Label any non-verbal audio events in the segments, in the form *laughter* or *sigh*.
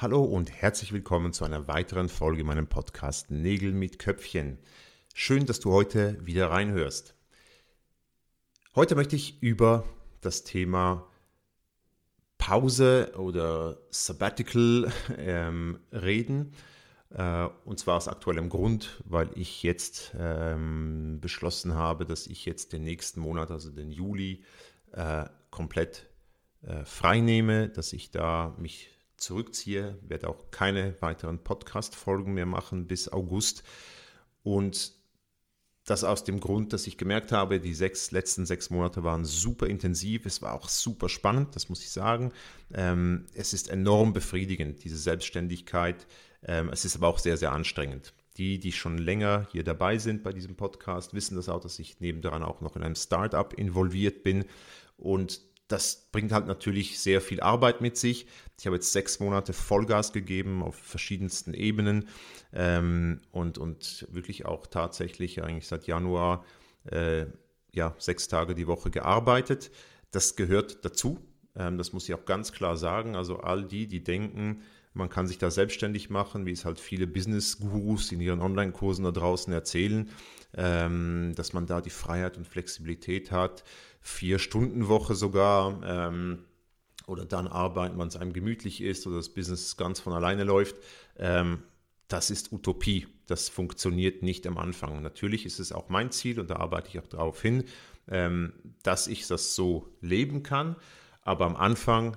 Hallo und herzlich willkommen zu einer weiteren Folge meinem Podcast Nägel mit Köpfchen. Schön, dass du heute wieder reinhörst. Heute möchte ich über das Thema Pause oder Sabbatical *laughs* ähm, reden. Äh, und zwar aus aktuellem Grund, weil ich jetzt ähm, beschlossen habe, dass ich jetzt den nächsten Monat, also den Juli, äh, komplett äh, frei nehme, dass ich da mich zurückziehe, werde auch keine weiteren Podcast-Folgen mehr machen bis August. Und das aus dem Grund, dass ich gemerkt habe, die sechs, letzten sechs Monate waren super intensiv. Es war auch super spannend, das muss ich sagen. Ähm, es ist enorm befriedigend, diese Selbstständigkeit. Ähm, es ist aber auch sehr, sehr anstrengend. Die, die schon länger hier dabei sind bei diesem Podcast, wissen das auch, dass ich nebendran auch noch in einem Startup involviert bin. Und das bringt halt natürlich sehr viel Arbeit mit sich. Ich habe jetzt sechs Monate Vollgas gegeben auf verschiedensten Ebenen ähm, und, und wirklich auch tatsächlich eigentlich seit Januar äh, ja, sechs Tage die Woche gearbeitet. Das gehört dazu. Ähm, das muss ich auch ganz klar sagen. Also all die, die denken, man kann sich da selbstständig machen, wie es halt viele Business-Gurus in ihren Online-Kursen da draußen erzählen, ähm, dass man da die Freiheit und Flexibilität hat, Vier-Stunden-Woche sogar ähm, oder dann arbeiten, wenn es einem gemütlich ist oder das Business ganz von alleine läuft. Ähm, das ist Utopie. Das funktioniert nicht am Anfang. Natürlich ist es auch mein Ziel und da arbeite ich auch darauf hin, ähm, dass ich das so leben kann. Aber am Anfang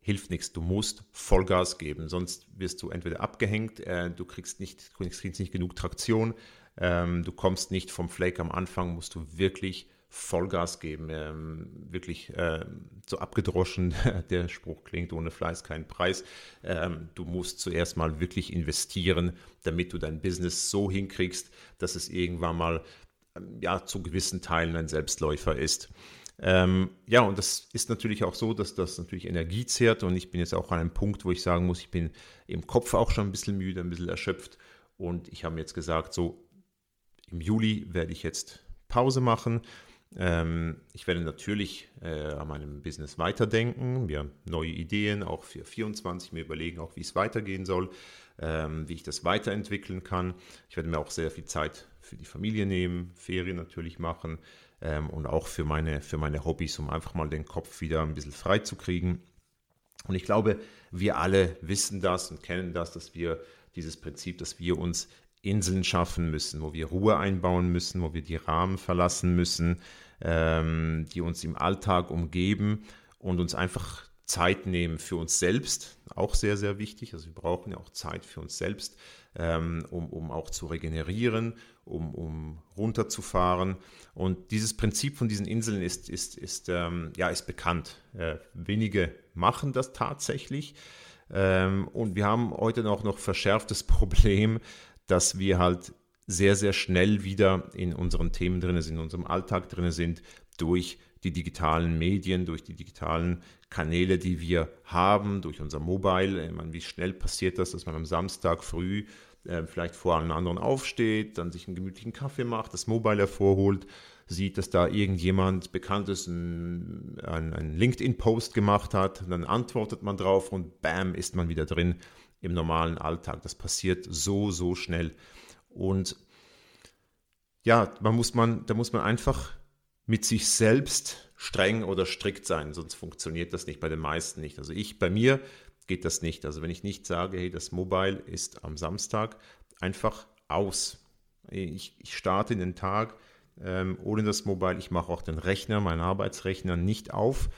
hilft nichts. Du musst Vollgas geben, sonst wirst du entweder abgehängt, äh, du kriegst nicht, kriegst nicht genug Traktion, ähm, du kommst nicht vom Flake am Anfang, musst du wirklich Vollgas geben, ähm, wirklich äh, so abgedroschen *laughs* der Spruch klingt, ohne Fleiß kein Preis. Ähm, du musst zuerst mal wirklich investieren, damit du dein Business so hinkriegst, dass es irgendwann mal ähm, ja, zu gewissen Teilen ein Selbstläufer ist. Ähm, ja, und das ist natürlich auch so, dass das natürlich Energie zehrt und ich bin jetzt auch an einem Punkt, wo ich sagen muss, ich bin im Kopf auch schon ein bisschen müde, ein bisschen erschöpft und ich habe mir jetzt gesagt, so im Juli werde ich jetzt Pause machen. Ähm, ich werde natürlich äh, an meinem Business weiterdenken, mir neue Ideen auch für 24, mir überlegen auch, wie es weitergehen soll, ähm, wie ich das weiterentwickeln kann. Ich werde mir auch sehr viel Zeit für die Familie nehmen, Ferien natürlich machen, ähm, und auch für meine, für meine Hobbys, um einfach mal den Kopf wieder ein bisschen frei zu kriegen. Und ich glaube, wir alle wissen das und kennen das, dass wir dieses Prinzip, dass wir uns Inseln schaffen müssen, wo wir Ruhe einbauen müssen, wo wir die Rahmen verlassen müssen, ähm, die uns im Alltag umgeben und uns einfach Zeit nehmen für uns selbst, auch sehr, sehr wichtig. Also wir brauchen ja auch Zeit für uns selbst, ähm, um, um auch zu regenerieren, um, um runterzufahren. Und dieses Prinzip von diesen Inseln ist, ist, ist, ähm, ja, ist bekannt. Äh, wenige machen das tatsächlich. Ähm, und wir haben heute auch noch verschärftes *laughs* Problem, dass wir halt sehr, sehr schnell wieder in unseren Themen drin sind, in unserem Alltag drin sind, durch die digitalen Medien, durch die digitalen Kanäle, die wir haben, durch unser Mobile. Ich meine, wie schnell passiert das, dass man am Samstag früh äh, vielleicht vor einem anderen aufsteht, dann sich einen gemütlichen Kaffee macht, das Mobile hervorholt, sieht, dass da irgendjemand Bekanntes einen, einen LinkedIn-Post gemacht hat, dann antwortet man drauf und bam, ist man wieder drin im normalen Alltag. Das passiert so, so schnell. Und ja, man muss man, da muss man einfach mit sich selbst streng oder strikt sein, sonst funktioniert das nicht bei den meisten nicht. Also ich, bei mir geht das nicht. Also wenn ich nicht sage, hey, das Mobile ist am Samstag einfach aus. Ich, ich starte den Tag ähm, ohne das Mobile. Ich mache auch den Rechner, meinen Arbeitsrechner nicht auf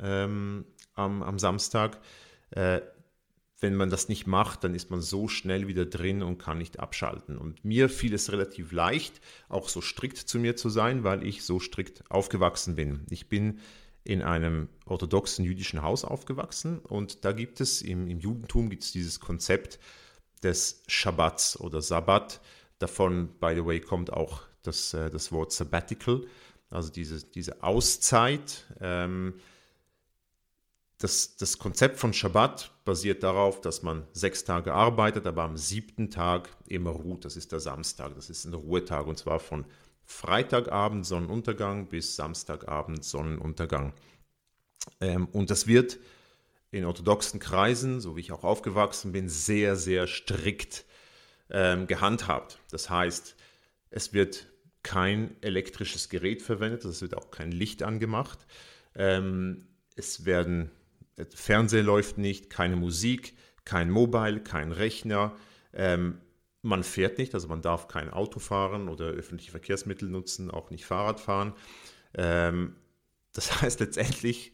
ähm, am, am Samstag. Äh, wenn man das nicht macht, dann ist man so schnell wieder drin und kann nicht abschalten. Und mir fiel es relativ leicht, auch so strikt zu mir zu sein, weil ich so strikt aufgewachsen bin. Ich bin in einem orthodoxen jüdischen Haus aufgewachsen und da gibt es im, im Judentum gibt es dieses Konzept des Schabbats oder Sabbat. Davon, by the way, kommt auch das, äh, das Wort Sabbatical, also diese, diese Auszeit. Ähm, das, das Konzept von Schabbat basiert darauf, dass man sechs Tage arbeitet, aber am siebten Tag immer ruht. Das ist der Samstag, das ist ein Ruhetag und zwar von Freitagabend Sonnenuntergang bis Samstagabend Sonnenuntergang. Ähm, und das wird in orthodoxen Kreisen, so wie ich auch aufgewachsen bin, sehr, sehr strikt ähm, gehandhabt. Das heißt, es wird kein elektrisches Gerät verwendet, es wird auch kein Licht angemacht. Ähm, es werden Fernseher läuft nicht, keine Musik, kein Mobile, kein Rechner. Ähm, man fährt nicht, also man darf kein Auto fahren oder öffentliche Verkehrsmittel nutzen, auch nicht Fahrrad fahren. Ähm, das *laughs* heißt letztendlich,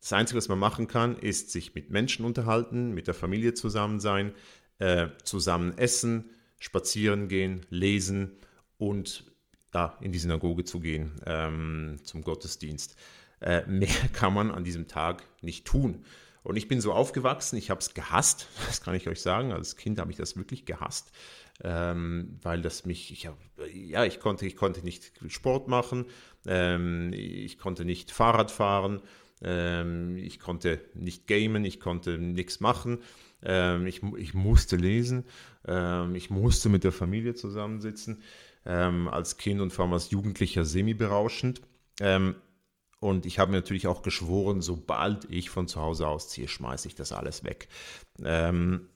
das Einzige, was man machen kann, ist sich mit Menschen unterhalten, mit der Familie zusammen sein, äh, zusammen essen, spazieren gehen, lesen und ja, in die Synagoge zu gehen ähm, zum Gottesdienst. Äh, mehr *laughs* kann man an diesem Tag nicht tun. Und ich bin so aufgewachsen, ich habe es gehasst, *laughs* das kann ich euch sagen. Als Kind habe ich das wirklich gehasst, ähm, weil das mich, ich hab, ja, ich konnte, ich konnte nicht Sport machen, ähm, ich konnte nicht Fahrrad fahren, ähm, ich konnte nicht gamen, ich konnte nichts machen. Ähm, ich, ich musste lesen, ähm, ich musste mit der Familie zusammensitzen, ähm, als Kind und vor allem als Jugendlicher semi-berauschend. Und ich habe mir natürlich auch geschworen, sobald ich von zu Hause ausziehe, schmeiße ich das alles weg. Ähm,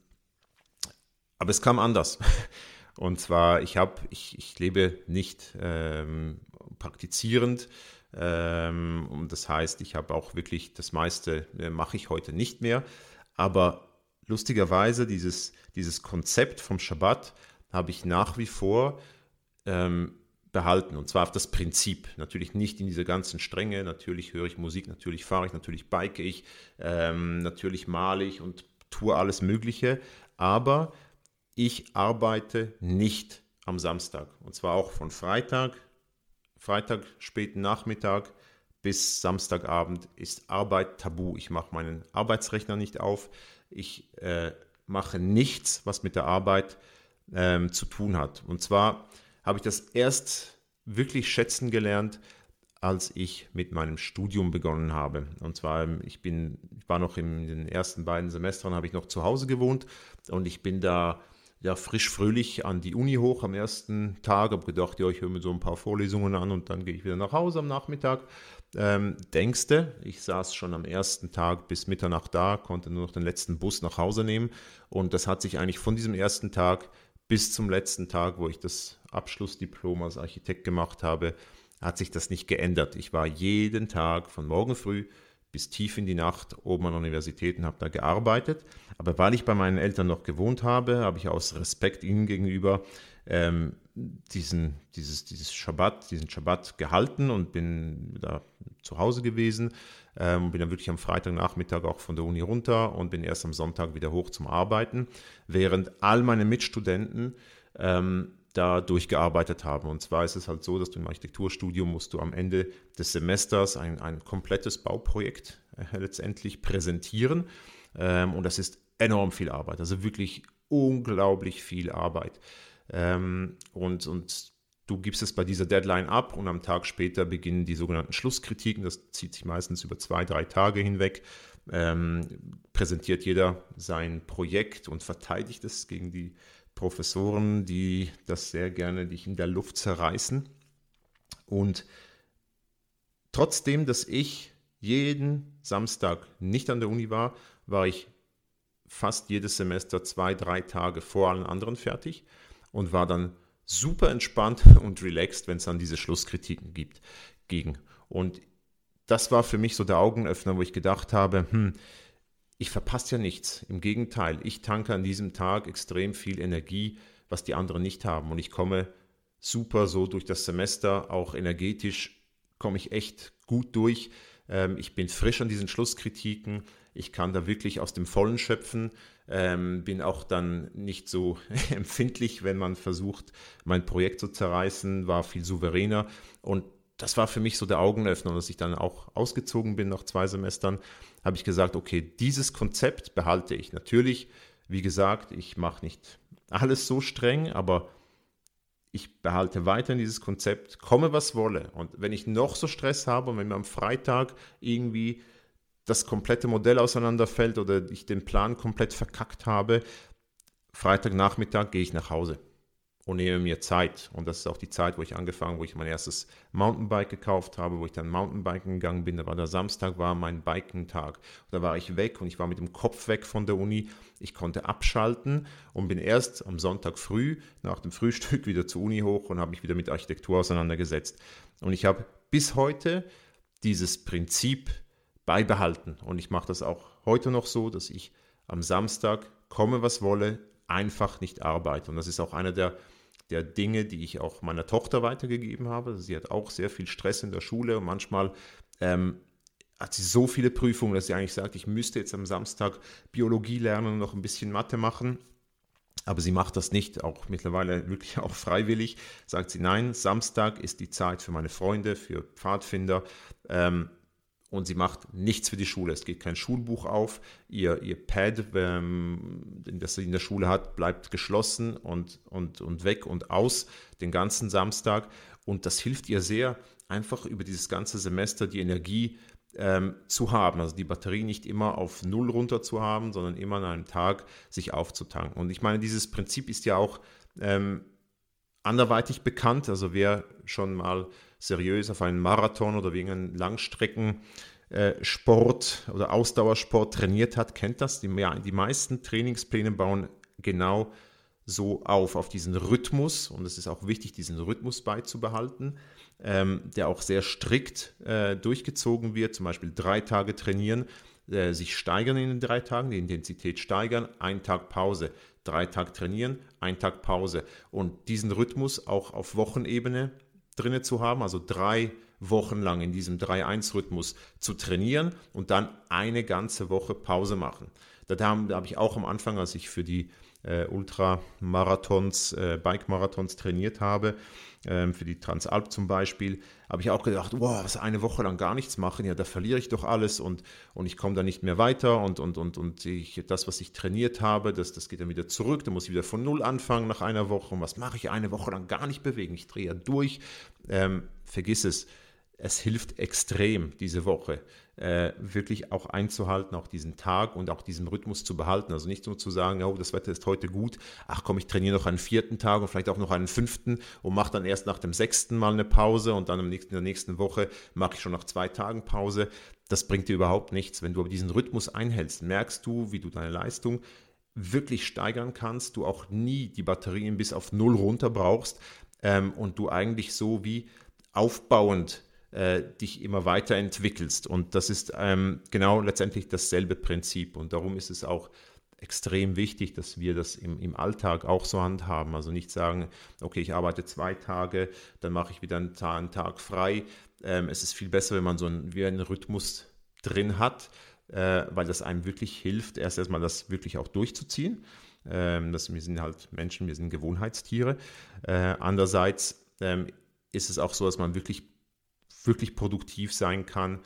aber es kam anders. *laughs* Und zwar, ich habe, ich, ich lebe nicht ähm, praktizierend. Ähm, und das heißt, ich habe auch wirklich das meiste äh, mache ich heute nicht mehr. Aber lustigerweise, dieses, dieses Konzept vom Schabbat habe ich nach wie vor ähm, behalten. Und zwar auf das Prinzip. Natürlich nicht in dieser ganzen Strenge. Natürlich höre ich Musik, natürlich fahre ich, natürlich bike ich, ähm, natürlich male ich und tue alles Mögliche. Aber ich arbeite nicht am Samstag. Und zwar auch von Freitag, Freitag späten Nachmittag bis Samstagabend ist Arbeit tabu. Ich mache meinen Arbeitsrechner nicht auf. Ich äh, mache nichts, was mit der Arbeit ähm, zu tun hat. Und zwar habe ich das erst wirklich schätzen gelernt, als ich mit meinem Studium begonnen habe. Und zwar, ich bin, ich war noch in den ersten beiden Semestern, habe ich noch zu Hause gewohnt und ich bin da ja frisch fröhlich an die Uni hoch am ersten Tag, habe gedacht, ja, ich höre mir so ein paar Vorlesungen an und dann gehe ich wieder nach Hause am Nachmittag. Ähm, denkste, ich saß schon am ersten Tag bis Mitternacht da, konnte nur noch den letzten Bus nach Hause nehmen und das hat sich eigentlich von diesem ersten Tag bis zum letzten Tag, wo ich das Abschlussdiplom als Architekt gemacht habe, hat sich das nicht geändert. Ich war jeden Tag von morgen früh bis tief in die Nacht oben an der Universität und habe da gearbeitet. Aber weil ich bei meinen Eltern noch gewohnt habe, habe ich aus Respekt ihnen gegenüber ähm, diesen, dieses, dieses Schabbat, diesen Schabbat gehalten und bin da zu Hause gewesen. Ähm, bin dann wirklich am Freitagnachmittag auch von der Uni runter und bin erst am Sonntag wieder hoch zum Arbeiten, während all meine Mitstudenten ähm, da durchgearbeitet haben. Und zwar ist es halt so, dass du im Architekturstudium musst du am Ende des Semesters ein, ein komplettes Bauprojekt äh, letztendlich präsentieren. Ähm, und das ist enorm viel Arbeit, also wirklich unglaublich viel Arbeit. Ähm, und, und du gibst es bei dieser Deadline ab und am Tag später beginnen die sogenannten Schlusskritiken. Das zieht sich meistens über zwei, drei Tage hinweg. Ähm, präsentiert jeder sein Projekt und verteidigt es gegen die Professoren, die das sehr gerne dich in der Luft zerreißen. Und trotzdem, dass ich jeden Samstag nicht an der Uni war, war ich fast jedes Semester zwei, drei Tage vor allen anderen fertig und war dann super entspannt *laughs* und relaxed, wenn es dann diese Schlusskritiken gibt, gegen. Und das war für mich so der Augenöffner, wo ich gedacht habe, hm, ich verpasse ja nichts. Im Gegenteil, ich tanke an diesem Tag extrem viel Energie, was die anderen nicht haben. Und ich komme super so durch das Semester, auch energetisch komme ich echt gut durch. Ähm, ich bin frisch an diesen Schlusskritiken. Ich kann da wirklich aus dem Vollen schöpfen, ähm, bin auch dann nicht so *laughs* empfindlich, wenn man versucht, mein Projekt zu zerreißen, war viel souveräner und das war für mich so der Augenöffner, dass ich dann auch ausgezogen bin nach zwei Semestern, habe ich gesagt, okay, dieses Konzept behalte ich. Natürlich, wie gesagt, ich mache nicht alles so streng, aber ich behalte weiterhin dieses Konzept, komme was wolle. Und wenn ich noch so Stress habe und wenn mir am Freitag irgendwie das komplette Modell auseinanderfällt oder ich den Plan komplett verkackt habe, Freitagnachmittag gehe ich nach Hause und nehme mir Zeit. Und das ist auch die Zeit, wo ich angefangen, wo ich mein erstes Mountainbike gekauft habe, wo ich dann Mountainbiken gegangen bin. Da war der Samstag, war mein Bikentag. Da war ich weg und ich war mit dem Kopf weg von der Uni. Ich konnte abschalten und bin erst am Sonntag früh nach dem Frühstück *laughs* wieder zur Uni hoch und habe mich wieder mit Architektur auseinandergesetzt. Und ich habe bis heute dieses Prinzip beibehalten. Und ich mache das auch heute noch so, dass ich am Samstag komme, was wolle, einfach nicht arbeite. Und das ist auch einer der der Dinge, die ich auch meiner Tochter weitergegeben habe. Sie hat auch sehr viel Stress in der Schule und manchmal ähm, hat sie so viele Prüfungen, dass sie eigentlich sagt, ich müsste jetzt am Samstag Biologie lernen und noch ein bisschen Mathe machen. Aber sie macht das nicht, auch mittlerweile wirklich *laughs* auch freiwillig. Sagt sie, nein, Samstag ist die Zeit für meine Freunde, für Pfadfinder. Ähm, und sie macht nichts für die Schule. Es geht kein Schulbuch auf. Ihr, ihr Pad, ähm, das sie in der Schule hat, bleibt geschlossen und, und, und weg und aus den ganzen Samstag. Und das hilft ihr sehr, einfach über dieses ganze Semester die Energie ähm, zu haben. Also die Batterie nicht immer auf Null runter zu haben, sondern immer an einem Tag sich aufzutanken. Und ich meine, dieses Prinzip ist ja auch ähm, anderweitig bekannt. Also wer schon mal seriös auf einen Marathon oder wegen einem Langstreckensport oder Ausdauersport trainiert hat, kennt das. Die, meisten Trainingspläne bauen genau so auf, auf diesen Rhythmus. Und es ist auch wichtig, diesen Rhythmus beizubehalten, ähm, der auch sehr strikt äh, durchgezogen wird. Zum Beispiel drei Tage trainieren, äh, sich steigern in den drei Tagen, die Intensität steigern, ein Tag Pause, drei Tage trainieren, ein Tag Pause. Und diesen Rhythmus auch auf Wochenebene drinne zu haben, also drei Wochen lang in diesem 3-1-Rhythmus zu trainieren und dann eine ganze Woche Pause machen. Da, da habe ich auch am Anfang, als ich für die äh, Ultramarathons, äh, Bike-Marathons trainiert habe, ähm, für die Transalp zum Beispiel, habe ich auch gedacht, wow, was eine Woche lang gar nichts machen, ja, da verliere ich doch alles und, und ich komme da nicht mehr weiter und, und, und, und ich, das, was ich trainiert habe, das, das geht dann wieder zurück, da muss ich wieder von Null anfangen nach einer Woche und was mache ich eine Woche lang gar nicht bewegen, ich drehe ja durch, ähm, vergiss es es hilft extrem diese Woche, äh, wirklich auch einzuhalten, auch diesen Tag und auch diesen Rhythmus zu behalten. Also nicht nur zu sagen, oh, das Wetter ist heute gut, ach komm, ich trainiere noch einen vierten Tag und vielleicht auch noch einen fünften und mache dann erst nach dem sechsten Mal eine Pause und dann in der nächsten Woche mache ich schon nach zwei Tagen Pause. Das bringt dir überhaupt nichts. Wenn du aber diesen Rhythmus einhältst, merkst du, wie du deine Leistung wirklich steigern kannst, du auch nie die Batterien bis auf null runter brauchst ähm, und du eigentlich so wie aufbauend äh, dich immer weiterentwickelst. Und das ist ähm, genau letztendlich dasselbe Prinzip. Und darum ist es auch extrem wichtig, dass wir das im, im Alltag auch so handhaben. Also nicht sagen, okay, ich arbeite zwei Tage, dann mache ich wieder einen, Tag, einen Tag frei. Ähm, es ist viel besser, wenn man so einen, wie einen Rhythmus drin hat, äh, weil das einem wirklich hilft, erst erstmal das wirklich auch durchzuziehen. Ähm, das, wir sind halt Menschen, wir sind Gewohnheitstiere. Äh, andererseits ähm, ist es auch so, dass man wirklich wirklich produktiv sein kann,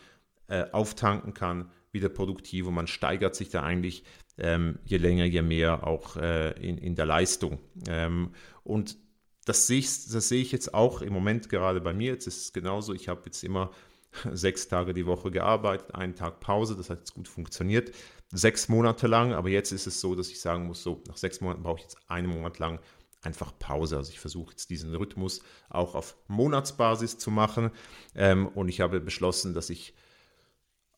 äh, auftanken kann, wieder produktiv und man steigert sich da eigentlich ähm, je länger, je mehr auch äh, in, in der Leistung. Ähm, und das sehe, ich, das sehe ich jetzt auch im Moment gerade bei mir. Jetzt ist es genauso. Ich habe jetzt immer *laughs* sechs Tage die Woche gearbeitet, einen Tag Pause. Das hat jetzt gut funktioniert. Sechs Monate lang. Aber jetzt ist es so, dass ich sagen muss, so nach sechs Monaten brauche ich jetzt einen Monat lang einfach Pause. Also ich versuche jetzt diesen Rhythmus auch auf Monatsbasis zu machen ähm, und ich habe beschlossen, dass ich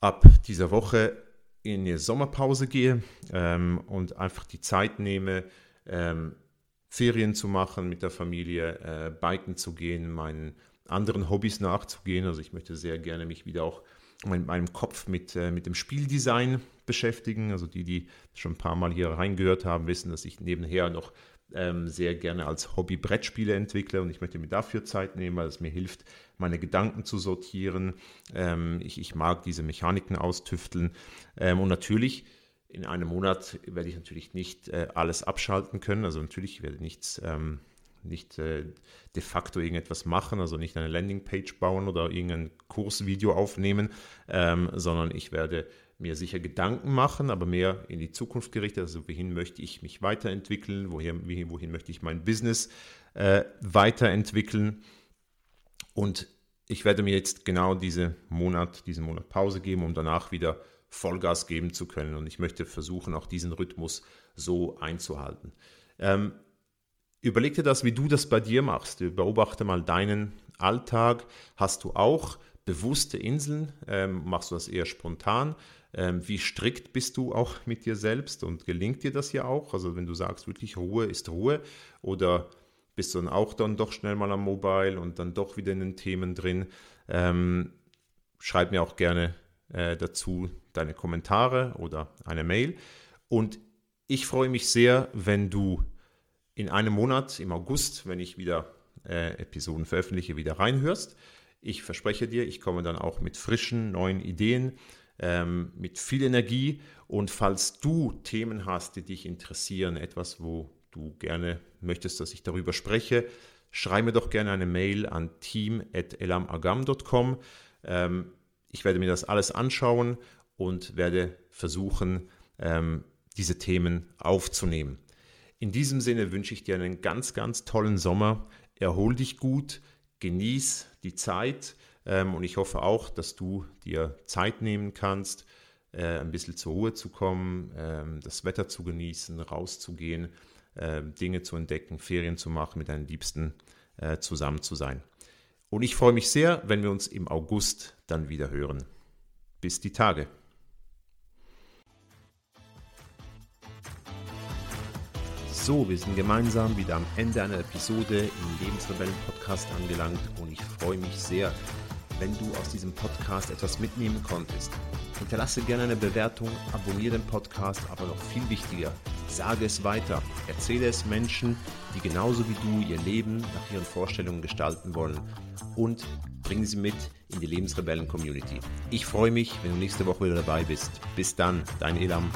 ab dieser Woche in eine Sommerpause gehe ähm, und einfach die Zeit nehme, ähm, Ferien zu machen mit der Familie, äh, biken zu gehen, meinen anderen Hobbys nachzugehen. Also ich möchte sehr gerne mich wieder auch in meinem Kopf mit, äh, mit dem Spieldesign beschäftigen. Also die, die schon ein paar Mal hier reingehört haben, wissen, dass ich nebenher noch ähm, sehr gerne als Hobby Brettspiele entwickle und ich möchte mir dafür Zeit nehmen, weil es mir hilft, meine Gedanken zu sortieren. Ähm, ich, ich, mag diese Mechaniken austüfteln ähm, und natürlich in einem Monat werde ich natürlich nicht äh, alles abschalten können. Also natürlich werde ich nichts, ähm, nicht äh, de facto irgendetwas machen, also nicht eine Landingpage bauen oder irgendein Kursvideo aufnehmen, ähm, sondern ich werde mir sicher Gedanken machen, aber mehr in die Zukunft gerichtet. Also wohin möchte ich mich weiterentwickeln, wohin, wohin möchte ich mein Business äh, weiterentwickeln. Und ich werde mir jetzt genau diese Monat, diesen Monat Pause geben, um danach wieder Vollgas geben zu können. Und ich möchte versuchen, auch diesen Rhythmus so einzuhalten. Ähm, überleg dir das, wie du das bei dir machst. Beobachte mal deinen Alltag. Hast du auch bewusste Inseln? Ähm, machst du das eher spontan? Ähm, wie strikt bist du auch mit dir selbst und gelingt dir das ja auch? Also wenn du sagst, wirklich Ruhe ist Ruhe oder bist du dann auch dann doch schnell mal am Mobile und dann doch wieder in den Themen drin? Ähm, schreib mir auch gerne äh, dazu deine Kommentare oder eine Mail. Und ich freue mich sehr, wenn du in einem Monat, im August, wenn ich wieder äh, Episoden veröffentliche, wieder reinhörst. Ich verspreche dir, ich komme dann auch mit frischen, neuen Ideen, ähm, mit viel Energie. Und falls du Themen hast, die dich interessieren, etwas, wo du gerne möchtest, dass ich darüber spreche, schreibe mir doch gerne eine Mail an team.elamagam.com. Ähm, ich werde mir das alles anschauen und werde versuchen, ähm, diese Themen aufzunehmen. In diesem Sinne wünsche ich dir einen ganz, ganz tollen Sommer. Erhol dich gut, genieß die Zeit ähm, und ich hoffe auch, dass du dir Zeit nehmen kannst, äh, ein bisschen zur Ruhe zu kommen, ähm, das Wetter zu genießen, rauszugehen, äh, Dinge zu entdecken, Ferien zu machen, mit deinen Liebsten äh, zusammen zu sein. Und ich freue mich sehr, wenn wir uns im August dann wieder hören. Bis die Tage. So, wir sind gemeinsam wieder am Ende einer Episode im Lebensrebellen Podcast angelangt und ich freue mich sehr, wenn du aus diesem Podcast etwas mitnehmen konntest. Hinterlasse gerne eine Bewertung, abonniere den Podcast, aber noch viel wichtiger, sage es weiter. Erzähle es Menschen, die genauso wie du ihr Leben nach ihren Vorstellungen gestalten wollen und bringe sie mit in die Lebensrebellen-Community. Ich freue mich, wenn du nächste Woche wieder dabei bist. Bis dann, dein Elam.